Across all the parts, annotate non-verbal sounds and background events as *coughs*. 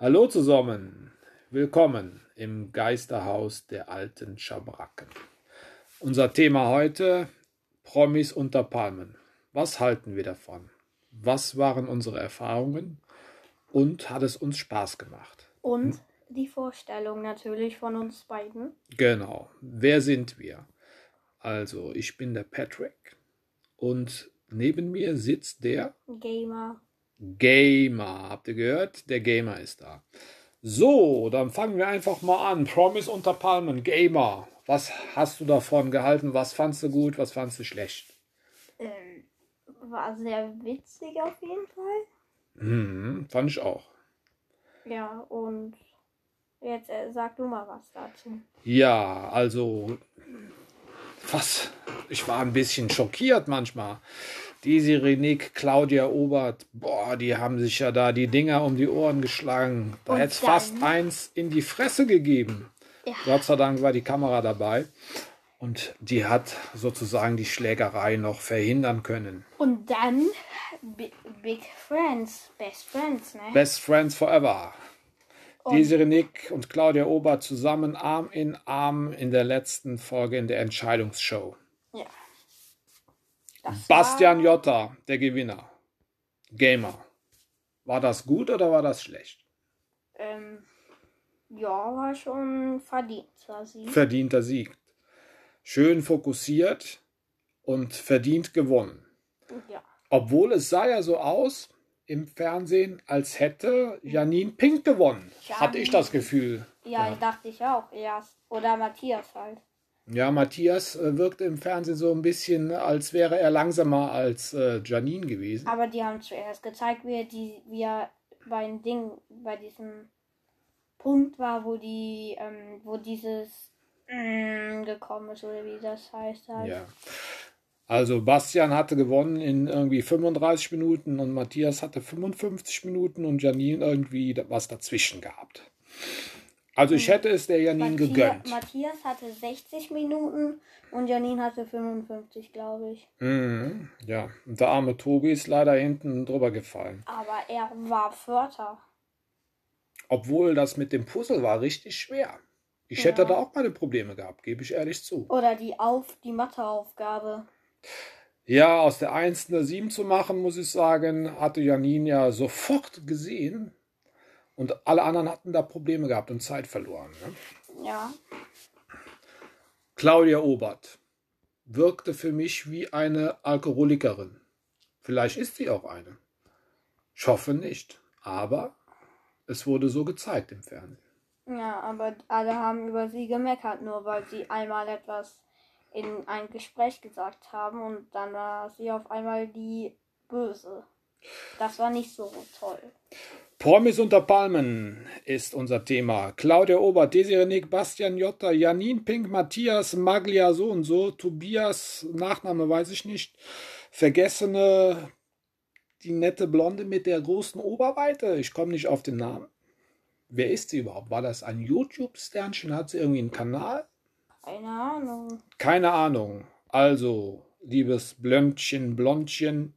Hallo zusammen, willkommen im Geisterhaus der alten Schabracken. Unser Thema heute: Promis unter Palmen. Was halten wir davon? Was waren unsere Erfahrungen? Und hat es uns Spaß gemacht? Und die Vorstellung natürlich von uns beiden. Genau. Wer sind wir? Also, ich bin der Patrick und neben mir sitzt der Gamer. Gamer. Habt ihr gehört? Der Gamer ist da. So, dann fangen wir einfach mal an. Promise unter Palmen, Gamer. Was hast du davon gehalten? Was fandst du gut? Was fandst du schlecht? Ähm, war sehr witzig auf jeden Fall. Hm, fand ich auch. Ja, und jetzt äh, sag du mal was dazu. Ja, also was? Ich war ein bisschen schockiert manchmal. Die Sirenik, Claudia Obert, boah, die haben sich ja da die Dinger um die Ohren geschlagen. Da hätte es fast eins in die Fresse gegeben. Ja. Gott sei Dank war die Kamera dabei. Und die hat sozusagen die Schlägerei noch verhindern können. Und dann Bi- Big Friends, Best Friends, ne? Best Friends Forever. Desiree Nick und Claudia Obert zusammen Arm in Arm in der letzten Folge in der Entscheidungsshow. ja. Das Bastian Jotta, der Gewinner. Gamer. War das gut oder war das schlecht? ähm, ja, war schon verdient, war sie. Verdienter Sieg. Schön fokussiert und verdient gewonnen. Ja. Obwohl es sah ja so aus im Fernsehen, als hätte Janine Pink gewonnen. Hatte ich das Gefühl. Ja, dachte ich auch erst. Oder Matthias halt. Ja, Matthias äh, wirkte im Fernsehen so ein bisschen, als wäre er langsamer als äh, Janine gewesen. Aber die haben zuerst gezeigt, wie er, die, wie er bei dem Ding, bei diesem Punkt war, wo die, ähm, wo dieses mm, gekommen ist, oder wie das heißt halt. Ja. Also Bastian hatte gewonnen in irgendwie 35 Minuten und Matthias hatte 55 Minuten und Janine irgendwie was dazwischen gehabt. Also ich hätte es der Janine Matthia- gegönnt. Matthias hatte 60 Minuten und Janine hatte 55, glaube ich. Mhm, ja, und der arme Tobi ist leider hinten drüber gefallen. Aber er war Vierter. Obwohl das mit dem Puzzle war richtig schwer. Ich hätte da auch meine Probleme gehabt, gebe ich ehrlich zu. Oder die Auf, die Matheaufgabe. Ja, aus der 1 eine 7 zu machen, muss ich sagen, hatte Janine ja sofort gesehen. Und alle anderen hatten da Probleme gehabt und Zeit verloren. Ne? Ja. Claudia Obert wirkte für mich wie eine Alkoholikerin. Vielleicht ist sie auch eine. Ich hoffe nicht. Aber es wurde so gezeigt im Fernsehen. Ja, aber alle haben über sie gemeckert, nur weil sie einmal etwas in ein Gespräch gesagt haben und dann war sie auf einmal die Böse. Das war nicht so toll. Promis unter Palmen ist unser Thema. Claudia Obert, Desiree Nick, Bastian Jotta, Janine Pink, Matthias Maglia so und so, Tobias, Nachname weiß ich nicht, Vergessene, die nette Blonde mit der großen Oberweite, ich komme nicht auf den Namen. Wer ist sie überhaupt? War das ein YouTube-Sternchen? Hat sie irgendwie einen Kanal? Keine Ahnung. Keine Ahnung. Also, liebes Blöndchen, Blondchen,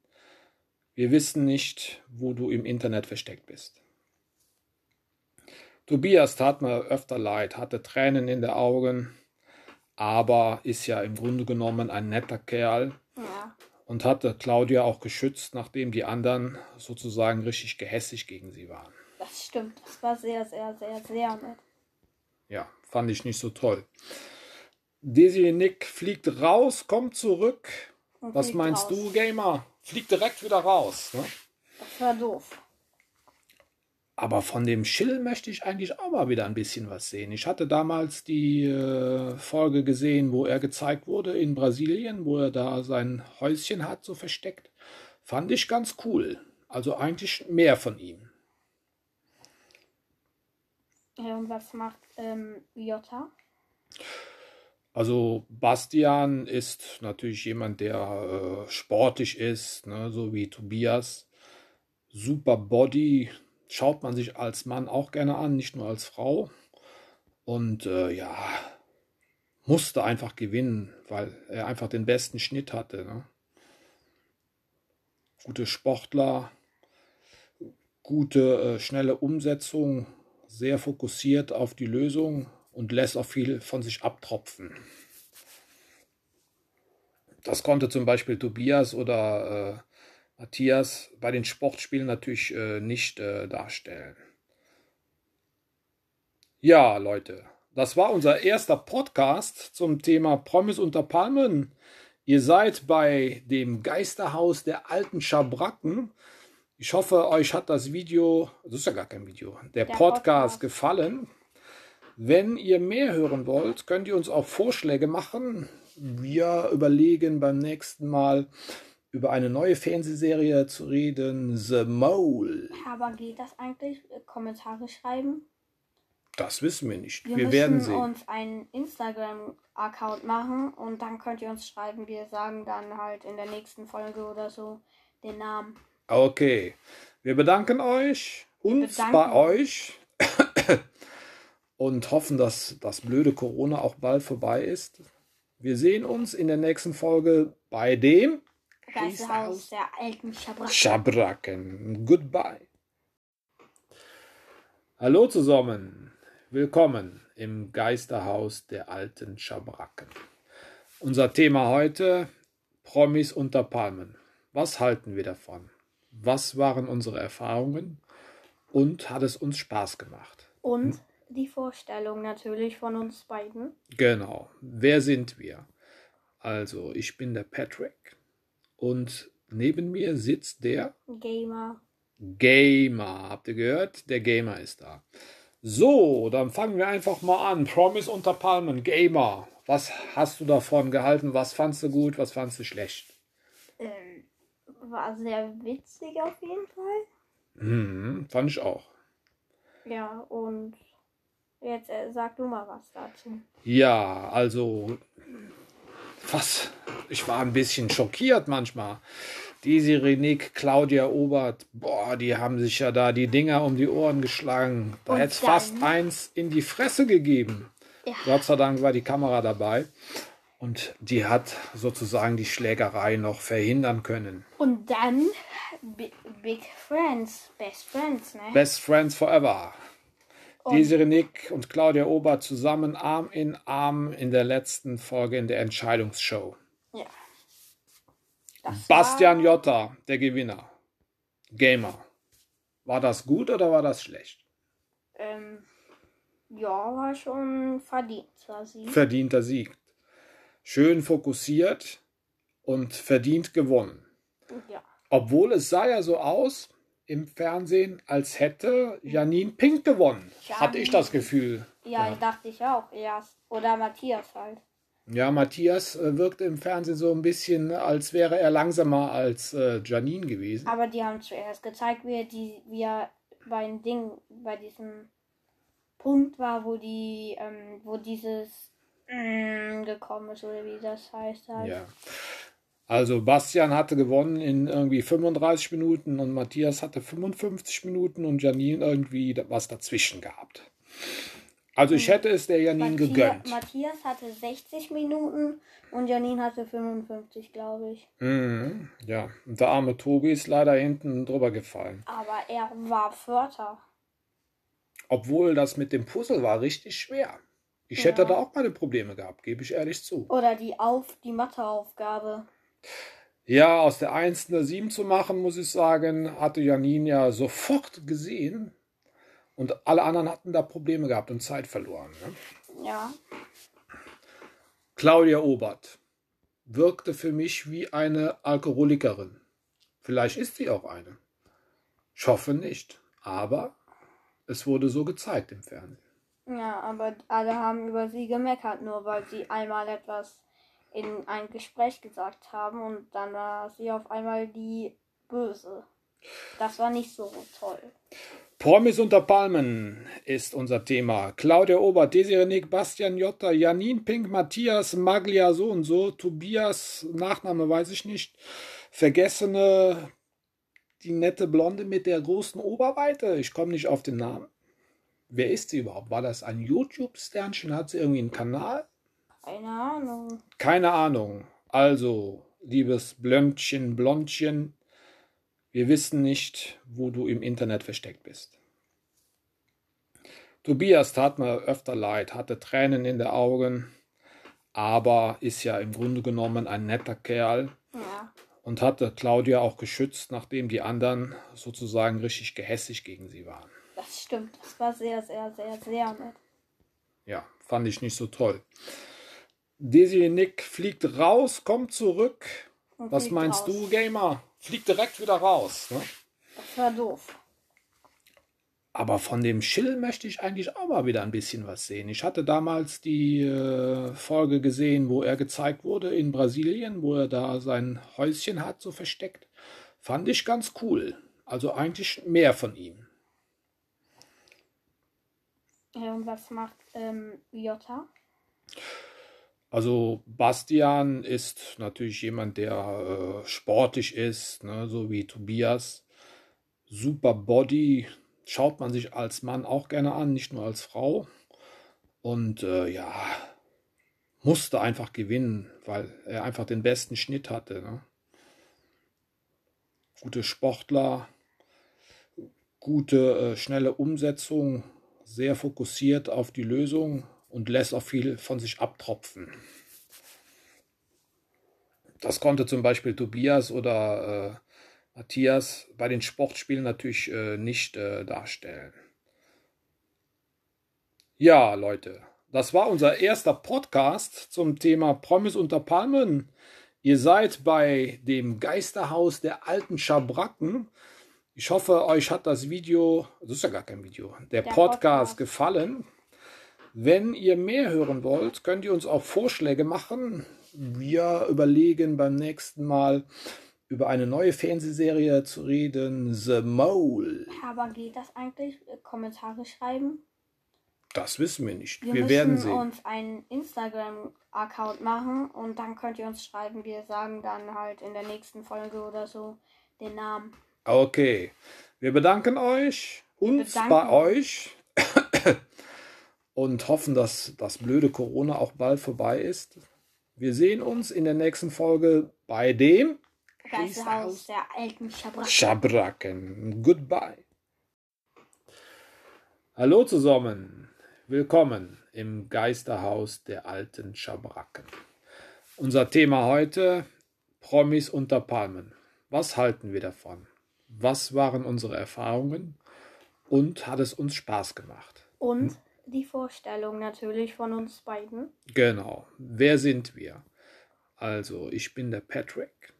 wir wissen nicht, wo du im Internet versteckt bist. Tobias tat mir öfter leid, hatte Tränen in den Augen, aber ist ja im Grunde genommen ein netter Kerl Ja. und hatte Claudia auch geschützt, nachdem die anderen sozusagen richtig gehässig gegen sie waren. Das stimmt. Das war sehr, sehr, sehr, sehr nett. Ja, fand ich nicht so toll. Desiree Nick fliegt raus, kommt zurück. Und Was meinst raus. du, Gamer? Fliegt direkt wieder raus. Ne? Das war doof. Aber von dem Schill möchte ich eigentlich auch mal wieder ein bisschen was sehen. Ich hatte damals die äh, Folge gesehen, wo er gezeigt wurde in Brasilien, wo er da sein Häuschen hat, so versteckt. Fand ich ganz cool. Also eigentlich mehr von ihm. Ja, und was macht ähm, Jota? Also Bastian ist natürlich jemand, der äh, sportlich ist, ne, so wie Tobias. Super Body, schaut man sich als Mann auch gerne an, nicht nur als Frau. Und äh, ja, musste einfach gewinnen, weil er einfach den besten Schnitt hatte. Ne? Gute Sportler. gute, äh, schnelle Umsetzung, sehr fokussiert auf die Lösung und lässt auch viel von sich abtropfen. Das konnte zum Beispiel Tobias oder äh, Matthias bei den Sportspielen natürlich äh, nicht äh, darstellen. Ja, Leute, das war unser erster Podcast zum Thema Promis unter Palmen. Ihr seid bei dem Geisterhaus der alten Schabracken. Ich hoffe, euch hat das Video, das ist ja gar kein Video, der, der Podcast, Podcast gefallen. Wenn ihr mehr hören wollt, könnt ihr uns auch Vorschläge machen. Wir überlegen beim nächsten Mal über eine neue Fernsehserie zu reden, The Mole. Aber geht das eigentlich? Kommentare schreiben? Das wissen wir nicht. Wir, wir werden sehen. uns einen Instagram-Account machen und dann könnt ihr uns schreiben. Wir sagen dann halt in der nächsten Folge oder so den Namen. Okay. Wir bedanken euch, uns bedanken. bei euch *coughs* und hoffen, dass das blöde Corona auch bald vorbei ist. Wir sehen uns in der nächsten Folge bei dem Geisterhaus der alten Schabracken. Schabracken. Goodbye. Hallo zusammen. Willkommen im Geisterhaus der alten Schabracken. Unser Thema heute Promis unter Palmen. Was halten wir davon? Was waren unsere Erfahrungen? Und hat es uns Spaß gemacht? Und die Vorstellung natürlich von uns beiden. Genau. Wer sind wir? Also, ich bin der Patrick und neben mir sitzt der Gamer. Gamer. Habt ihr gehört? Der Gamer ist da. So, dann fangen wir einfach mal an. Promise unter Palmen, Gamer. Was hast du davon gehalten? Was fandst du gut? Was fandst du schlecht? Ähm, war sehr witzig auf jeden Fall. Mhm, fand ich auch. Ja, und jetzt äh, sag du mal was dazu. Ja, also was? Ich war ein bisschen schockiert manchmal. Desi Renick, Claudia Obert, boah, die haben sich ja da die Dinger um die Ohren geschlagen. Da hätte es fast eins in die Fresse gegeben. Ja. Gott sei Dank war die Kamera dabei. Und die hat sozusagen die Schlägerei noch verhindern können. Und dann Big Friends, Best Friends, ne? Best Friends Forever. Und Desiree Nick und Claudia Obert zusammen Arm in Arm in der letzten Folge in der Entscheidungsshow. Ja. Das Bastian war... Jotta, der Gewinner. Gamer. War das gut oder war das schlecht? Ähm, ja, war schon verdienter Sieg. Verdienter Sieg. Schön fokussiert und verdient gewonnen. Ja. Obwohl es sah ja so aus im Fernsehen, als hätte Janine Pink gewonnen. Janine. Hatte ich das Gefühl. Ja, ja. dachte ich auch erst. Oder Matthias halt. Ja, Matthias äh, wirkte im Fernsehen so ein bisschen, als wäre er langsamer als äh, Janine gewesen. Aber die haben zuerst gezeigt, wie er, die, wie er bei dem Ding, bei diesem Punkt war, wo die, ähm, wo dieses mm, gekommen ist, oder wie das heißt halt. Ja. Also Bastian hatte gewonnen in irgendwie 35 Minuten und Matthias hatte 55 Minuten und Janine irgendwie was dazwischen gehabt. Also ich hm. hätte es der Janine Matthias, gegönnt. Matthias hatte 60 Minuten und Janine hatte 55, glaube ich. Mhm, ja, und der arme Tobi ist leider hinten drüber gefallen. Aber er war Vierter. Obwohl das mit dem Puzzle war richtig schwer. Ich ja. hätte da auch meine Probleme gehabt, gebe ich ehrlich zu. Oder die Auf die Matheaufgabe. Ja, aus der 1 eine 7 zu machen, muss ich sagen, hatte Janine ja sofort gesehen. Und alle anderen hatten da Probleme gehabt und Zeit verloren. Ne? Ja. Claudia Obert wirkte für mich wie eine Alkoholikerin. Vielleicht ist sie auch eine. Ich hoffe nicht. Aber es wurde so gezeigt im Fernsehen. Ja, aber alle haben über sie gemeckert, nur weil sie einmal etwas in ein Gespräch gesagt haben und dann war sie auf einmal die Böse. Das war nicht so toll. Promis unter Palmen ist unser Thema. Claudia Obert, Desiree Nick, Bastian Jotta, Janine Pink, Matthias Maglia so und so, Tobias, Nachname weiß ich nicht, Vergessene, die nette Blonde mit der großen Oberweite, ich komme nicht auf den Namen. Wer ist sie überhaupt? War das ein YouTube-Sternchen? Hat sie irgendwie einen Kanal? Keine Ahnung. Keine Ahnung. Also, liebes Blöndchen, Blondchen, Wir wissen nicht, wo du im Internet versteckt bist. Tobias tat mir öfter leid, hatte Tränen in den Augen, aber ist ja im Grunde genommen ein netter Kerl Ja. und hatte Claudia auch geschützt, nachdem die anderen sozusagen richtig gehässig gegen sie waren. Das stimmt. Das war sehr, sehr, sehr, sehr nett. Ja, fand ich nicht so toll. Desiree Nick fliegt raus, kommt zurück. Und Was meinst raus. du, Gamer? Fliegt direkt wieder raus. Ne? Das war doof. Aber von dem Schill möchte ich eigentlich auch mal wieder ein bisschen was sehen. Ich hatte damals die äh, Folge gesehen, wo er gezeigt wurde in Brasilien, wo er da sein Häuschen hat, so versteckt. Fand ich ganz cool. Also eigentlich mehr von ihm. Ja, und was macht ähm, Jota? Also Bastian ist natürlich jemand, der äh, sportlich ist, ne, so wie Tobias. Super Body, schaut man sich als Mann auch gerne an, nicht nur als Frau. Und äh, ja, musste einfach gewinnen, weil er einfach den besten Schnitt hatte. Ne? Gute Sportler, gute, äh, schnelle Umsetzung, sehr fokussiert auf die Lösung und lässt auch viel von sich abtropfen. Das konnte zum Beispiel Tobias oder äh, Matthias bei den Sportspielen natürlich äh, nicht äh, darstellen. Ja, Leute, das war unser erster Podcast zum Thema Promis unter Palmen. Ihr seid bei dem Geisterhaus der alten Schabracken. Ich hoffe, euch hat das Video, das ist ja gar kein Video, der, Der Podcast, Podcast. gefallen. Wenn ihr mehr hören wollt, könnt ihr uns auch Vorschläge machen. Wir überlegen beim nächsten Mal über eine neue Fernsehserie zu reden, The Mole. Aber geht das eigentlich? Äh, Kommentare schreiben? Das wissen wir nicht. Wir, Wir, müssen werden sehen. uns einen Instagram-Account machen und dann könnt ihr uns schreiben. Wir sagen dann halt in der nächsten Folge oder so den Namen. Okay. Wir bedanken euch, uns bedanken bei euch und hoffen, dass das blöde Corona auch bald vorbei ist. Wir sehen uns in der nächsten Folge bei dem Geisterhaus der alten Schabracken. Schabracken. Goodbye. Hallo zusammen. Willkommen im Geisterhaus der alten Schabracken. Unser Thema heute: Promis unter Palmen. Was halten wir davon? Was waren unsere Erfahrungen? Und hat es uns Spaß gemacht? Und die Vorstellung natürlich von uns beiden. Genau. Wer sind wir? Also, ich bin der Patrick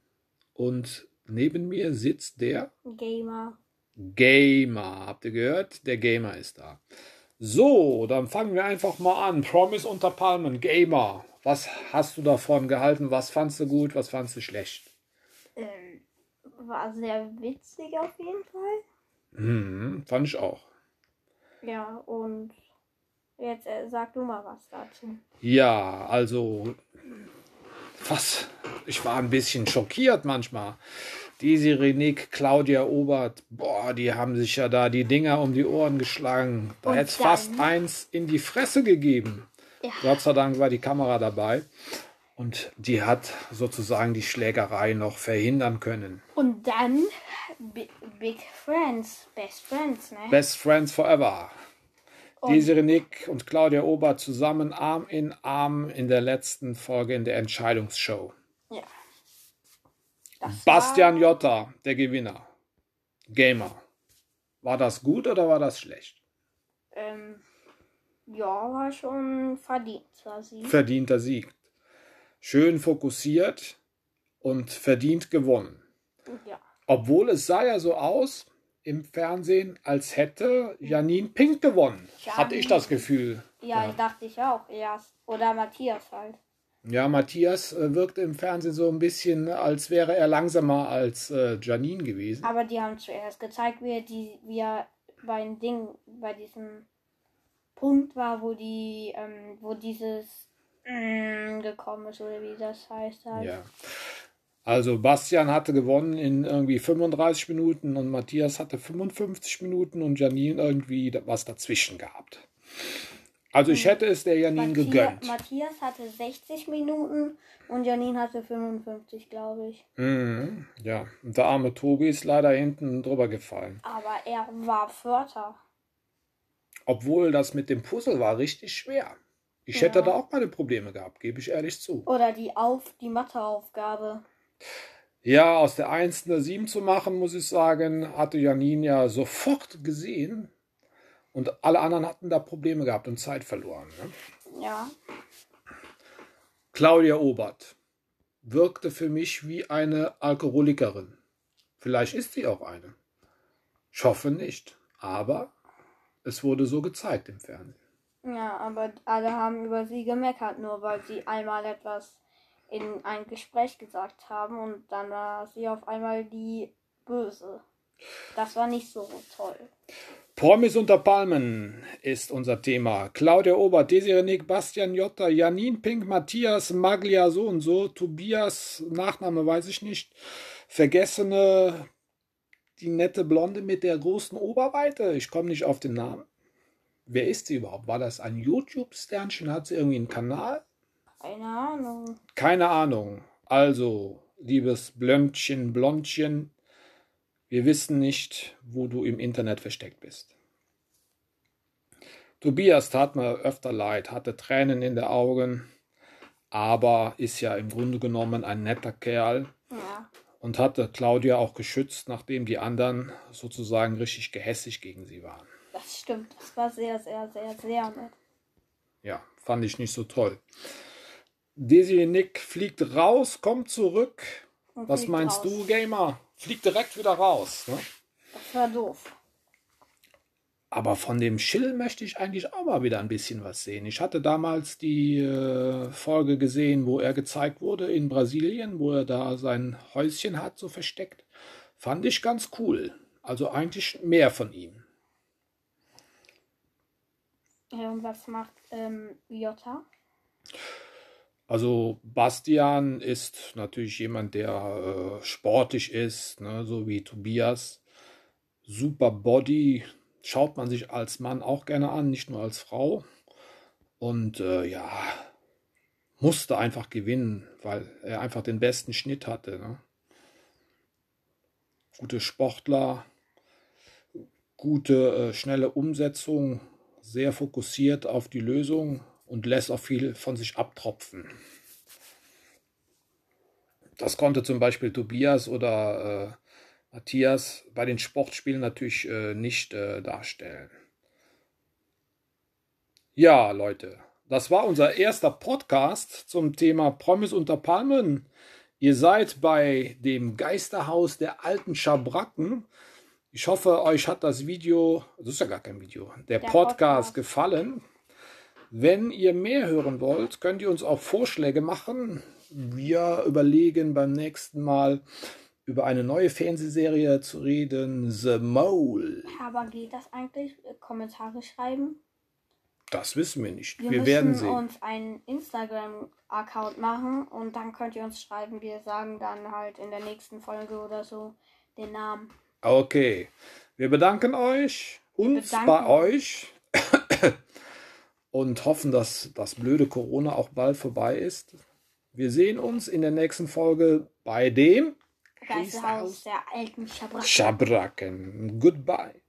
und neben mir sitzt der Gamer. Gamer. Habt ihr gehört? Der Gamer ist da. So, dann fangen wir einfach mal an. Promise unter Palmen, Gamer. Was hast du davon gehalten? Was fandst du gut? Was fandst du schlecht? Ähm, war sehr witzig auf jeden Fall. Hm, fand ich auch. Ja, und jetzt äh, sag du mal was dazu. Ja, also was? Ich war ein bisschen schockiert manchmal. Die Sirenik, Claudia Obert, boah, die haben sich ja da die Dinger um die Ohren geschlagen. Da hätte es fast eins in die Fresse gegeben. Ja. Gott sei Dank war die Kamera dabei. Und die hat sozusagen die Schlägerei noch verhindern können. Und dann Bi- Big Friends, Best Friends, ne? Best Friends Forever. Und- Desiree Nick und Claudia Obert zusammen Arm in Arm in der letzten Folge in der Entscheidungsshow. ja. Das Bastian war, Jotta, der Gewinner. Gamer. War das gut oder war das schlecht? ähm, ja, war schon verdient, war sie. Verdienter Sieg. Schön fokussiert und verdient gewonnen. Ja. Obwohl es sah ja so aus im Fernsehen, als hätte Janine Pink gewonnen. Hatte ich das Gefühl. Ja, Ja. dachte ich auch erst. Oder Matthias halt. Ja, Matthias äh, wirkt im Fernsehen so ein bisschen, als wäre er langsamer als äh, Janine gewesen. Aber die haben zuerst gezeigt, wie er, die, wie er bei dem Ding, bei diesem Punkt war, wo die, ähm, wo dieses mm, gekommen ist, oder wie das heißt halt. Ja. Also Bastian hatte gewonnen in irgendwie 35 Minuten und Matthias hatte 55 Minuten und Janine irgendwie was dazwischen gehabt. Also ich hätte es der Janine Matthias, gegönnt. Matthias hatte 60 Minuten und Janine hatte 55, glaube ich. Mhm, ja, und der arme Tobi ist leider hinten drüber gefallen. Aber er war Vierter. Obwohl das mit dem Puzzle war richtig schwer. Ich Ja. hätte da auch meine Probleme gehabt, gebe ich ehrlich zu. Oder die Auf, die Matheaufgabe. Ja, aus der 1 eine 7 zu machen, muss ich sagen, hatte Janine ja sofort gesehen. Und alle anderen hatten da Probleme gehabt und Zeit verloren. Ne? Ja. Claudia Obert wirkte für mich wie eine Alkoholikerin. Vielleicht ist sie auch eine. Ich hoffe nicht. Aber es wurde so gezeigt im Fernsehen. Ja, aber alle haben über sie gemeckert, nur weil sie einmal etwas in ein Gespräch gesagt haben und dann war sie auf einmal die Böse. Das war nicht so toll. Promis unter Palmen ist unser Thema. Claudia Obert, Desiree Nick, Bastian Jotta, Janine Pink, Matthias Maglia so und so, Tobias, Nachname weiß ich nicht, Vergessene, die nette Blonde mit der großen Oberweite, ich komme nicht auf den Namen. Wer ist sie überhaupt? War das ein YouTube-Sternchen? Hat sie irgendwie einen Kanal? Keine Ahnung. Keine Ahnung. Also, liebes Blöndchen, Blondchen, wir wissen nicht, wo du im Internet versteckt bist. Tobias tat mir öfter leid, hatte Tränen in den Augen, aber ist ja im Grunde genommen ein netter Kerl Ja. und hatte Claudia auch geschützt, nachdem die anderen sozusagen richtig gehässig gegen sie waren. Das stimmt. Das war sehr, sehr, sehr, sehr nett. Ja, fand ich nicht so toll. Desiree Nick fliegt raus, kommt zurück. Und Was meinst raus. du, Gamer? Fliegt direkt wieder raus. Ne? Das war doof. Aber von dem Schill möchte ich eigentlich auch mal wieder ein bisschen was sehen. Ich hatte damals die äh, Folge gesehen, wo er gezeigt wurde in Brasilien, wo er da sein Häuschen hat, so versteckt. Fand ich ganz cool. Also eigentlich mehr von ihm. Ja, und was macht ähm, Jota? Also Bastian ist natürlich jemand, der äh, sportlich ist, ne, so wie Tobias. Super Body, schaut man sich als Mann auch gerne an, nicht nur als Frau. Und äh, ja, musste einfach gewinnen, weil er einfach den besten Schnitt hatte. Ne? Gute Sportler, gute, äh, schnelle Umsetzung, sehr fokussiert auf die Lösung und lässt auch viel von sich abtropfen. Das konnte zum Beispiel Tobias oder äh, Matthias bei den Sportspielen natürlich äh, nicht äh, darstellen. Ja, Leute, das war unser erster Podcast zum Thema Promis unter Palmen. Ihr seid bei dem Geisterhaus der alten Schabracken. Ich hoffe, euch hat das Video, das ist ja gar kein Video, der, Der Podcast, Podcast. gefallen. Wenn ihr mehr hören wollt, könnt ihr uns auch Vorschläge machen. Wir überlegen beim nächsten Mal über eine neue Fernsehserie zu reden, The Mole. Aber geht das eigentlich? Kommentare schreiben? Das wissen wir nicht. Wir, Wir, müssen werden sehen. uns einen Instagram-Account machen und dann könnt ihr uns schreiben. Wir sagen dann halt in der nächsten Folge oder so den Namen. Okay. Wir bedanken euch, uns bedanken bei euch und hoffen, dass das blöde Corona auch bald vorbei ist. Wir sehen uns in der nächsten Folge bei dem Geisterhaus der alten Schabracken. Schabracken. Goodbye.